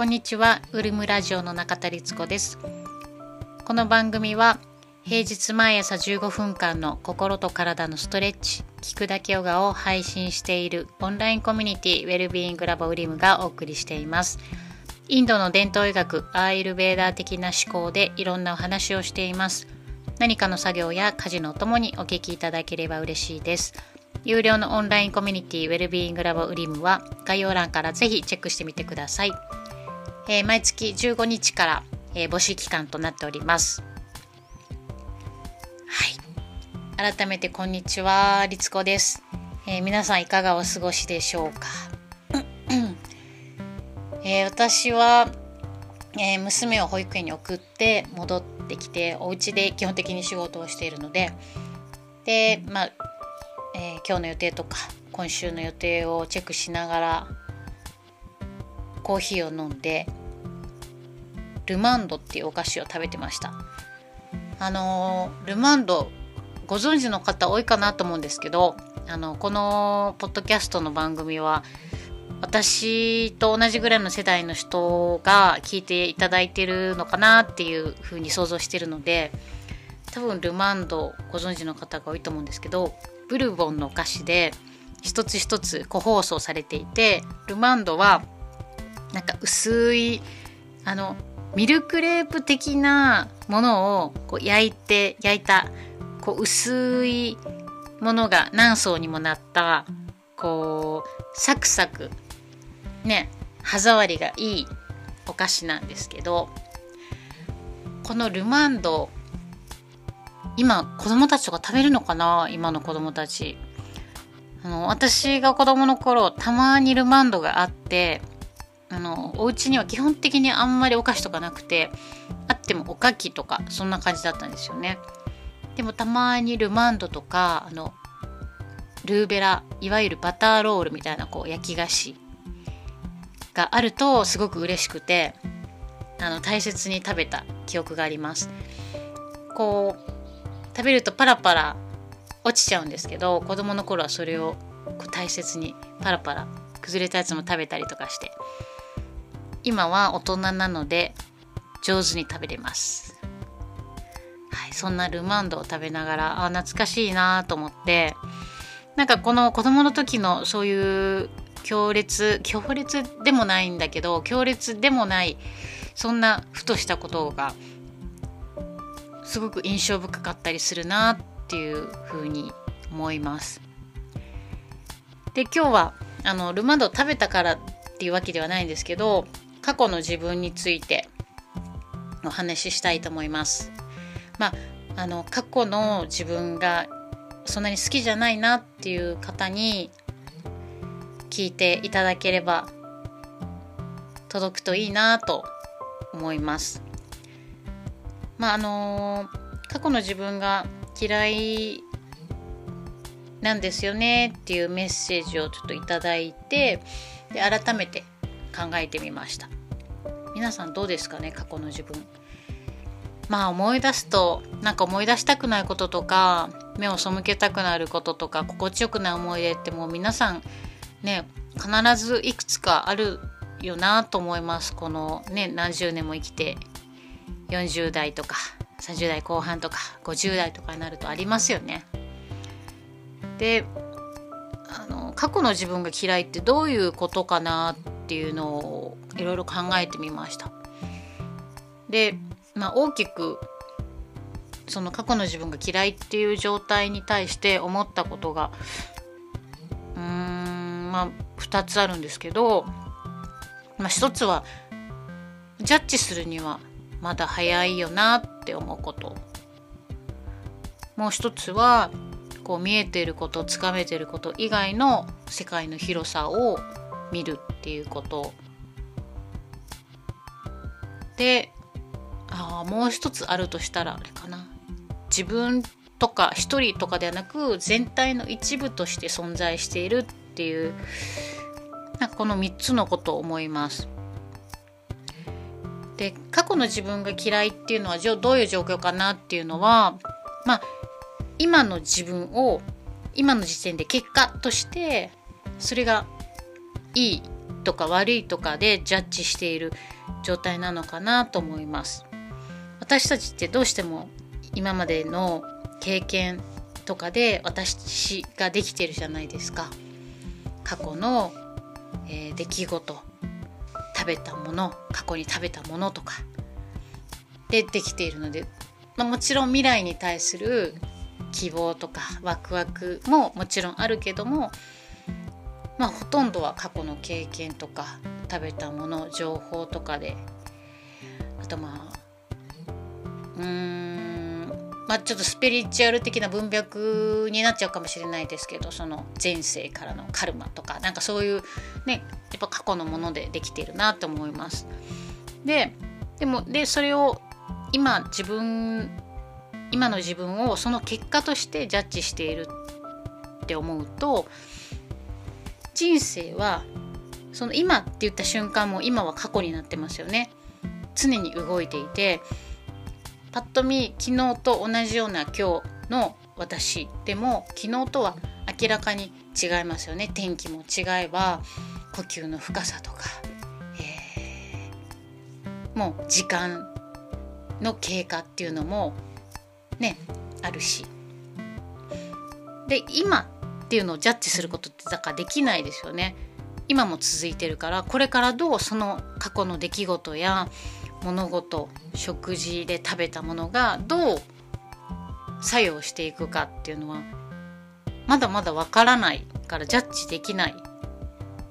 こんにちは、ウルムラジオの中田律子です。この番組は平日毎朝15分間の心と体のストレッチ、聞くだけヨガを配信しているオンラインコミュニティウェルビーイングラボウリムがお送りしています。インドの伝統医学アーイルベーダー的な思考でいろんなお話をしています。何かの作業や家事のお供にお聞きいただければ嬉しいです。有料のオンラインコミュニティウェルビーイングラボウリムは概要欄からぜひチェックしてみてください。えー、毎月15日から、えー、募集期間となっております。はい。改めてこんにちは、りつこです、えー、皆さんいかがお過ごしでしょうか？え私は、え娘を保育園に送って戻ってきてお家で基本的に仕事をしているのででまあえー、今日の予定とか今週の予定をチェックしながらコーヒーを飲んでルマンドっていうお菓子を食べてました。あのルマンドご存知の方多いかなと思うんですけどあのこのポッドキャストの番組は私と同じぐらいの世代の人が聞いていただいてるのかなっていうふうに想像してるので多分ルマンドご存知の方が多いと思うんですけどブルボンのお菓子で一つ一つ個包装されていてルマンドはなんか薄いあのミルクレープ的なものをこう焼いて焼いたこう薄いものが何層にもなったこうサクサクね歯触りがいいお菓子なんですけどこのルマンド今子供たちとか食べるのかな？今の子供たち。あの私が子供の頃たまにルマンドがあってあのお家には基本的にあんまりお菓子とかなくてあってもおかきとかそんな感じだったんですよね。でもたまにルマンドとかあのルーベラいわゆるバターロールみたいなこう焼き菓子があるとすごく嬉しくてあの大切に食べた記憶があります。こう食べるとパラパラ落ちちゃうんですけど子供の頃はそれをこう大切にパラパラ崩れたやつも食べたりとかして今は大人なので上手に食べれます、はい、そんなルマンドを食べながらあ懐かしいなと思ってなんかこの子供の時のそういう強烈強烈でもないんだけど強烈でもないそんなふとしたことがすごく印象深かったりするなっていうふうに思います。で今日はあのルマンドを食べたからっていうわけではないんですけど過去の自分についてお話ししたいと思います。まああの過去の自分がそんなに好きじゃないなっていう方に聞いていただければ届くといいなと思います。まああの過去の自分が嫌いなんですよねっていうメッセージをちょっといただいてで改めて考えてみました。皆さんどうですかね過去の自分。まあ思い出すとなんか思い出したくないこととか目を背けたくなることとか心地よくない思い出ってもう皆さんね必ずいくつかあるよなと思います。このね何十年も生きて40代とか30代後半とか50代とかになるとありますよね。であの過去の自分が嫌いってどういうことかなっていうのをいろいろ考えてみました。で、まあ、大きくその過去の自分が嫌いっていう状態に対して思ったことがうーんまあ2つあるんですけど、まあ、1つはジャッジするにはまだ早いよなって思うこともう一つはこう見えてることつかめてること以外の世界の広さを見るっていうことであもう一つあるとしたらあれかな自分とか一人とかではなく全体の一部として存在しているっていうなんかこの3つのことを思います。で過去の自分が嫌いっていうのはどういう状況かなっていうのはまあ今の自分を今の時点で結果としてそれがいいとか悪いとかでジャッジしている状態なのかなと思います。私たちってどうしても今までの経験とかで私ができてるじゃないですか。過去の、えー、出来事食べたもの過去に食べたものとか。でできているので、まあ、もちろん未来に対する希望とかワクワクももちろんあるけどもまあほとんどは過去の経験とか食べたもの情報とかであとまあうーんまあちょっとスピリチュアル的な文脈になっちゃうかもしれないですけどその前世からのカルマとかなんかそういうねやっぱ過去のものでできているなと思います。ででもでそれを今自分今の自分をその結果としてジャッジしているって思うと人生はその今って言った瞬間も今は過去になってますよね。常に動いていてパッと見昨日と同じような今日の私でも昨日とは明らかに違いますよね。天気も違えば呼吸の深さとか、えー、もう時間の経過っていうのもねあるし。で今っていうのをジャッジすることってだからできないですよね。今も続いてるからこれからどうその過去の出来事や物事食事で食べたものがどう作用していくかっていうのはまだまだわからないからジャッジできない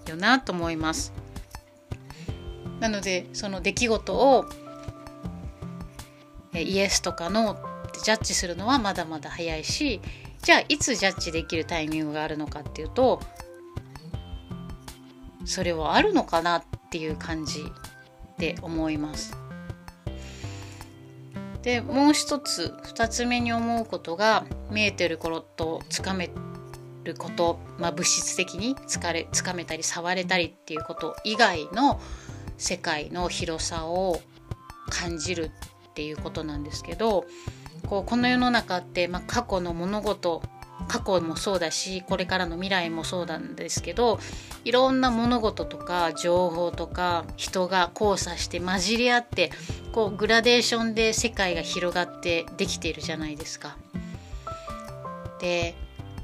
よなと思います。なのでその出来事をイエスとかノーってジャッジするのはまだまだ早いしじゃあいつジャッジできるタイミングがあるのかっていうとそれはあるのかなっていう感じで思います。でもう一つ2つ目に思うことが見えてる頃とつかめること、まあ、物質的につかれつかめたり触れたりっていうこと以外の世界の広さを感じるっていうことなんですけどこうこの世の中って、まあ、過去の物事過去もそうだしこれからの未来もそうなんですけどいろんな物事とか情報とか人が交差して混じり合ってこうグラデーションで世界が広がってできているじゃないですか。で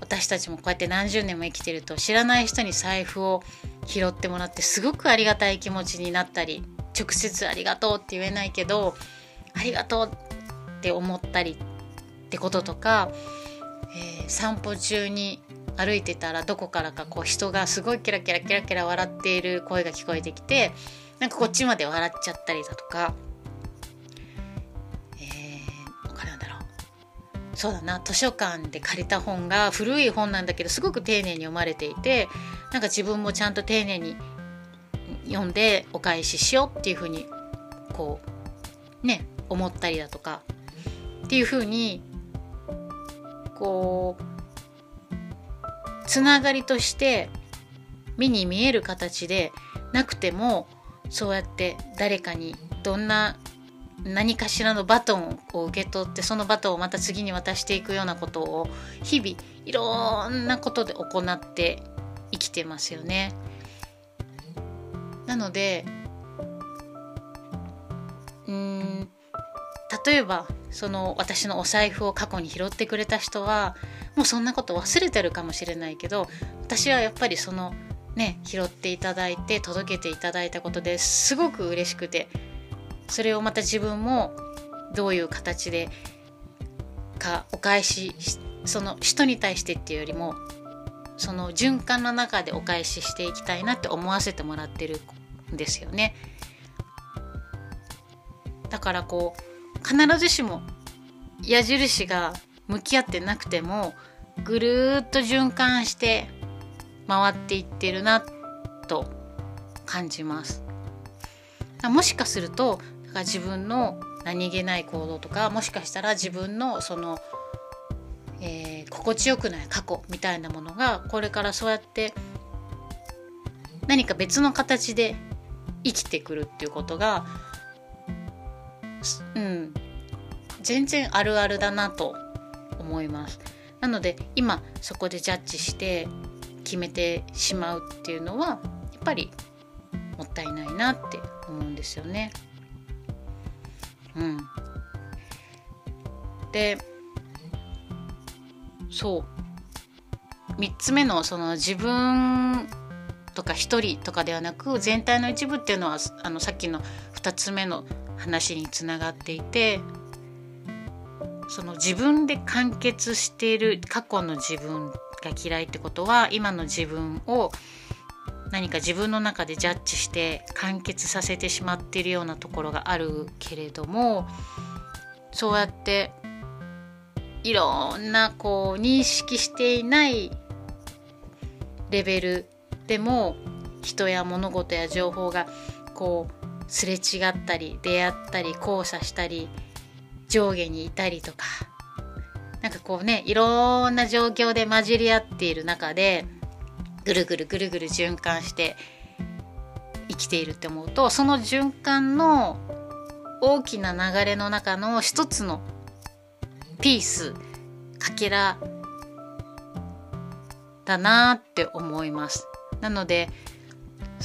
私たちもこうやって何十年も生きてると知らない人に財布を拾ってもらってすごくありがたい気持ちになったり直接ありがとうって言えないけどありがとうって思ったりってこととか、えー、散歩中に歩いてたらどこからかこう人がすごいキラキラキラキラ笑っている声が聞こえてきてなんかこっちまで笑っちゃったりだとか、えー、他なんだろう。そうだな。図書館で借りた本が古い本なんだけどすごく丁寧に読まれていてなんか自分もちゃんと丁寧に読んでお返ししようっていうふうにこうね思ったりだとかっていうふうにこうつながりとして目に見える形でなくてもそうやって誰かにどんな何かしらのバトンを受け取ってそのバトンをまた次に渡していくようなことを日々いろんなことで行って生きてますよね。なのでうん例えばその私のお財布を過去に拾ってくれた人はもうそんなこと忘れてるかもしれないけど私はやっぱりそのね拾っていただいて届けていただいたことですごく嬉しくてそれをまた自分もどういう形でかお返しその人に対してっていうよりもその循環の中でお返ししていきたいなって思わせてもらってるんですよね。だからこう必ずしも矢印が向き合ってなくてもぐるっと循環して回っていってるなと感じます。もしかするとだから自分の何気ない行動とかもしかしたら自分のその、えー、心地よくない過去みたいなものがこれからそうやって何か別の形で生きてくるっていうことがうん、全然あるあるだなと思います。なので今そこでジャッジして決めてしまうっていうのはやっぱりもったいないなって思うんですよね。うん、でそう3つ目のその自分とか1人とかではなく全体の一部っていうのはあのさっきの2つ目の話につながっていてその自分で完結している過去の自分が嫌いってことは今の自分を何か自分の中でジャッジして完結させてしまっているようなところがあるけれどもそうやっていろんなこう認識していないレベルでも人や物事や情報がこうすれ違ったり出会ったり交差したり上下にいたりとかなんかこうねいろんな状況で混じり合っている中でぐるぐるぐるぐる循環して生きているって思うとその循環の大きな流れの中の一つのピースかけらだなって思います。なので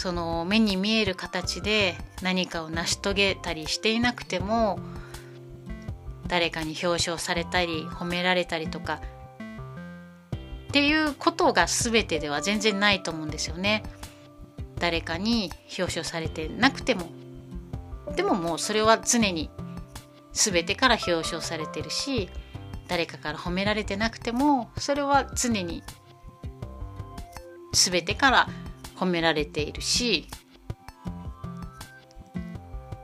その目に見える形で何かを成し遂げたりしていなくても誰かに表彰されたり褒められたりとかっていうことが全てでは全然ないと思うんですよね。誰かに表彰されてなくてもでももうそれは常に全てから表彰されてるし誰かから褒められてなくてもそれは常に全てから褒められているし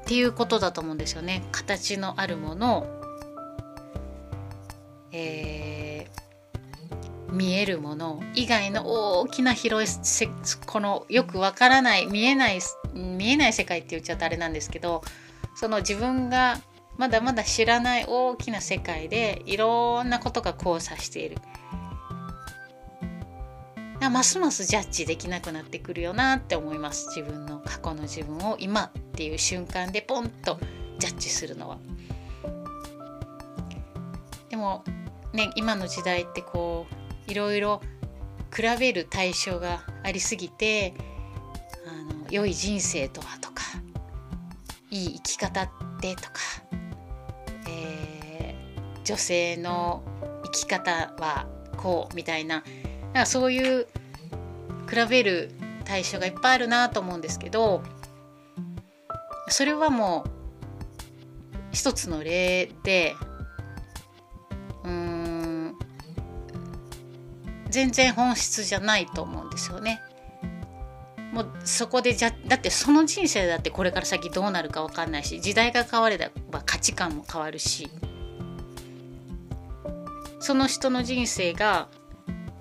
っていうことだと思うんですよね。形のあるものえー、見えるもの以外の大きな広いこのよくわからない見えない見えない世界って言っちゃうとあれなんですけどその自分がまだまだ知らない大きな世界でいろんなことが交差している。ますますジャッジできなくなってくるよなって思います自分の過去の自分を今っていう瞬間でポンとジャッジするのは。でもね今の時代ってこういろいろ比べる対象がありすぎてあの良い人生とはとかいい生き方ってとか、えー、女性の生き方はこうみたいななんかそういう比べる対象がいっぱいあるなと思うんですけどそれはもう一つの例でうん全然本質じゃないと思うんですよね。もうそこでじゃだってその人生だってこれから先どうなるか分かんないし時代が変われば価値観も変わるしその人の人生が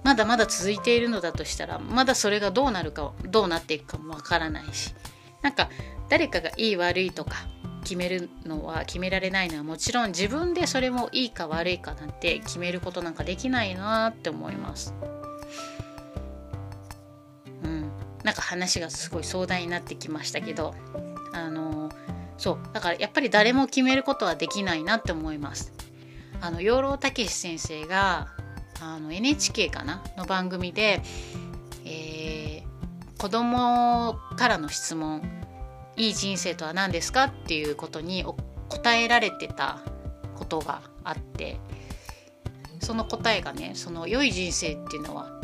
まだまだ続いているのだとしたらまだそれがどうなるかどうなっていくかもわからないしなんか誰かがいい悪いとか決めるのは決められないのはもちろん自分でそれもいいか悪いかなんて決めることなんかできないなって思います。うん、なんか話がすごい壮大になってきましたけどあのそうだからやっぱり誰も決めることはできないなって思います。あの養老孟先生があの NHK かな？の番組で、えー、子供からの質問「いい人生とは何ですか?」っていうことに答えられてたことがあってその答えがねその良い人生っていうのは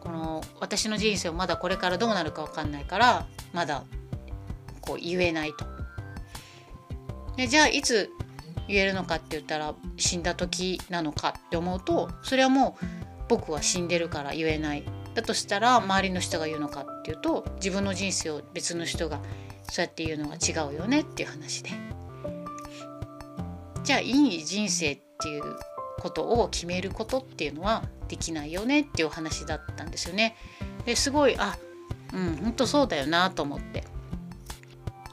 この私の人生をまだこれからどうなるか分かんないからまだこう言えないと。でじゃあいつ言えるのかって言ったら死んだ時なのかって思うとそれはもう僕は死んでるから言えない。だとしたら周りの人が言うのかっていうと自分の人生を別の人がそうやって言うのが違うよねっていう話でじゃあいい人生っていうことを決めることっていうのはできないよねっていう話だったんですよね。ですごいあうん本当そうだよなと思って。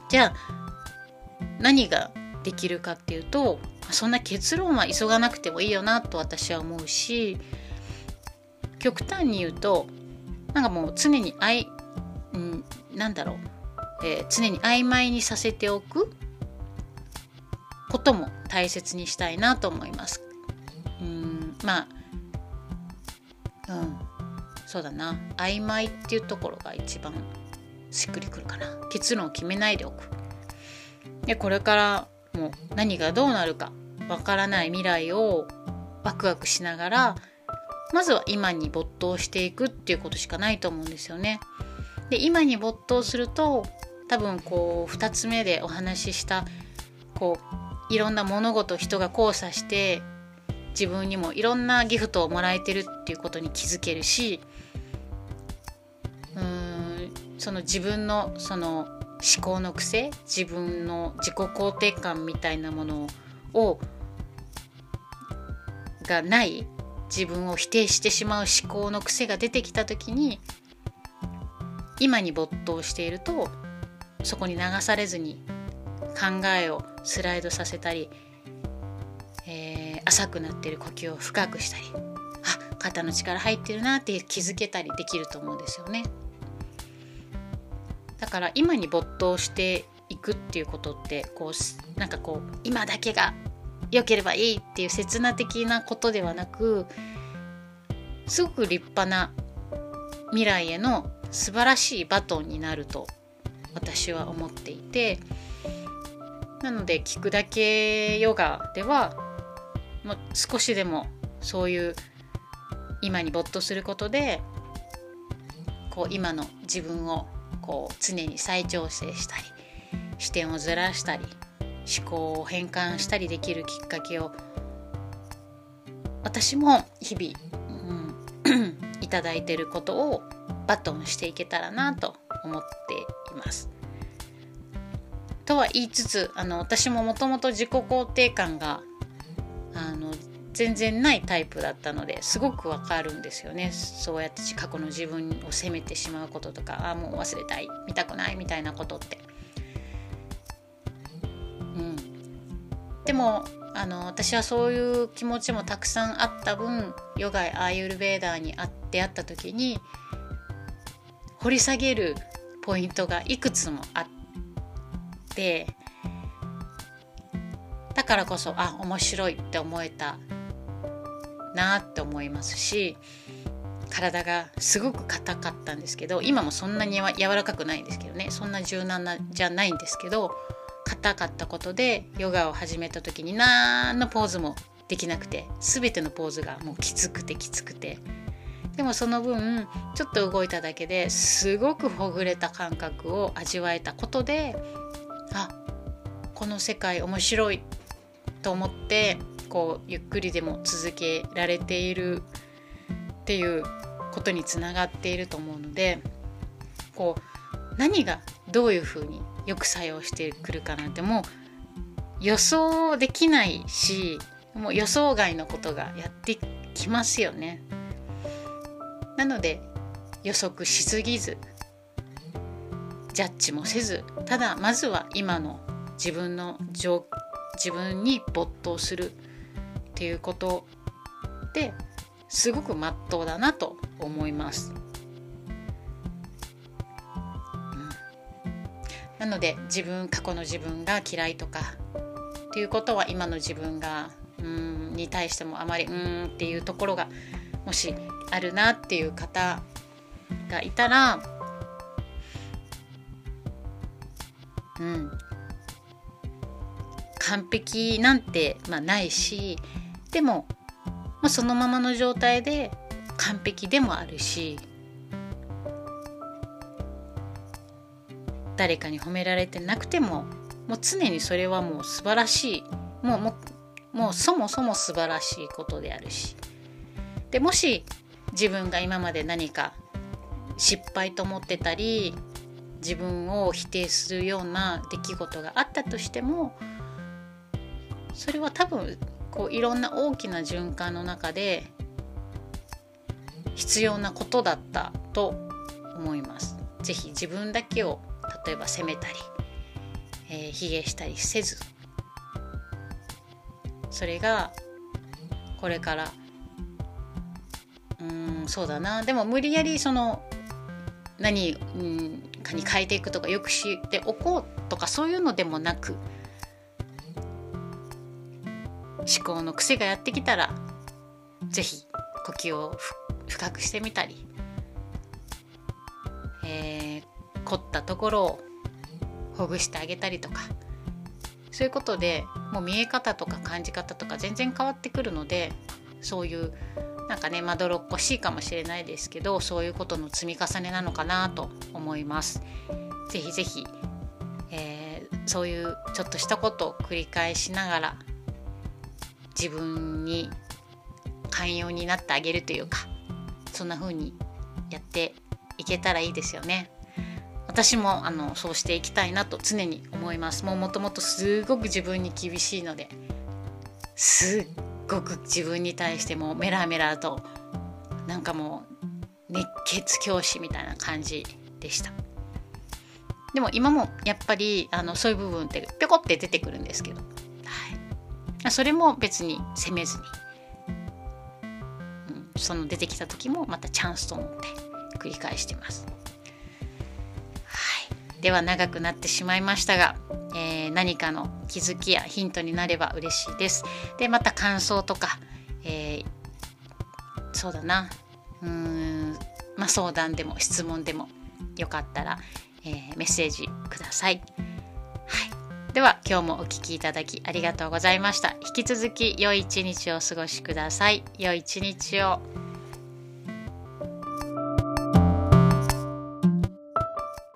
じゃあ何ができるかっていうとそんな結論は急がなくてもいいよなと私は思うし極端に言うとなんかもう常にあい、うん、なんだろう、えー、常に曖昧にさせておくことも大切にしたいなと思います。うんまあうんそうだな。曖昧っていうところが一番しっくりくるかな。結論を決めないでおく。でこれからもう何がどうなるかわからない未来をワクワクしながらまずは今に没頭していくっていうことしかないと思うんですよね。で今に没頭すると多分こう2つ目でお話ししたこういろんな物事人が交差して自分にもいろんなギフトをもらえてるっていうことに気づけるしうーんその自分のその思考の癖自分の自己肯定感みたいなものをがない自分を否定してしまう思考の癖が出てきた時に今に没頭しているとそこに流されずに考えをスライドさせたり、えー、浅くなっている呼吸を深くしたりあ肩の力入ってるなって気づけたりできると思うんですよね。だから今に没頭していくっていうことってこうなんかこう今だけが良ければいいっていう刹那的なことではなくすごく立派な未来への素晴らしいバトンになると私は思っていてなので聞くだけヨガではもう少しでもそういう今に没頭することでこう今の自分をこう常に再調整したり視点をずらしたり思考を変換したりできるきっかけを私も日々、うん、いただいてることをバトンしていけたらなと思っています。とは言いつつあの私ももともと自己肯定感が全然ないタイプだったのですごくわかるんですよね。そうやって過去の自分を責めてしまうこととかああもう忘れたい見たくないみたいなことって。うん。でもあの私はそういう気持ちもたくさんあった分ヨガやアーユルベーダーに出会った時に掘り下げるポイントがいくつもあってだからこそあ面白いって思えたなって思いますし体がすごく硬かったんですけど今もそんなに柔らかくないんですけどねそんな柔軟なじゃないんですけど硬かったことでヨガを始めた時に何のポーズもできなくて全てのポーズがもうきつくてきつくて。でもその分ちょっと動いただけですごくほぐれた感覚を味わえたことであこの世界面白いと思ってこうゆっくりでも続けられているっていうことにつながっていると思うのでこう何がどういうふうによく作用してくるかなんてもう予想できないしもう予想外のことがやってきますよね。なので予測しすぎずジャッジもせずただまずは今の自分の自分に没頭するっていうことですごくまっとうだなと思います。なので自分過去の自分が嫌いとかっていうことは今の自分がうんに対してもあまりうんっていうところがもしあるなっていう方がいたらうん完璧なんて、まあ、ないしでも、まあ、そのままの状態で完璧でもあるし誰かに褒められてなくてももう常にそれはもう素晴らしい。もうももうそもそも素晴らしいことであるし。でもし自分が今まで何か失敗と思ってたり自分を否定するような出来事があったとしてもそれは多分こういろんな大きな循環の中で必要なことだったと思います。ぜひ自分だけを例えば責めたり、えー、卑下したりせずそれがこれからうんそうだなでも無理やりその何かに変えていくとかよくしておこうとかそういうのでもなく思考の癖がやってきたら是非呼吸を深くしてみたり、えー凝ったところをほぐしてあげたりとかそういうことでもう見え方とか感じ方とか全然変わってくるのでそういうなんかねまどろっこしいかもしれないですけどそういうことの積み重ねなのかなと思います。ぜひぜひ、えー、そういうちょっとしたことを繰り返しながら自分に寛容になってあげるというかそんな風にやっていけたらいいですよね。私もあのそうしていきたいなと常に思いますもうもともとすごく自分に厳しいのですっごく自分に対してもメラメラとなんかもう熱血教師みたいな感じでしたでも今もやっぱりあのそういう部分ってぴょこって出てくるんですけど、それも別に責めずに、うん、その出てきた時もまたチャンスと思って繰り返してますでは長くなってしまいましたが、えー、何かの気づきやヒントになれば嬉しいです。でまた感想とか、えー、そうだなうーん、まあ、相談でも質問でもよかったら、えー、メッセージくださ。い、では今日もお聴きいただきありがとうございました。引き続き良い一日をお過ごしください。良い一日を。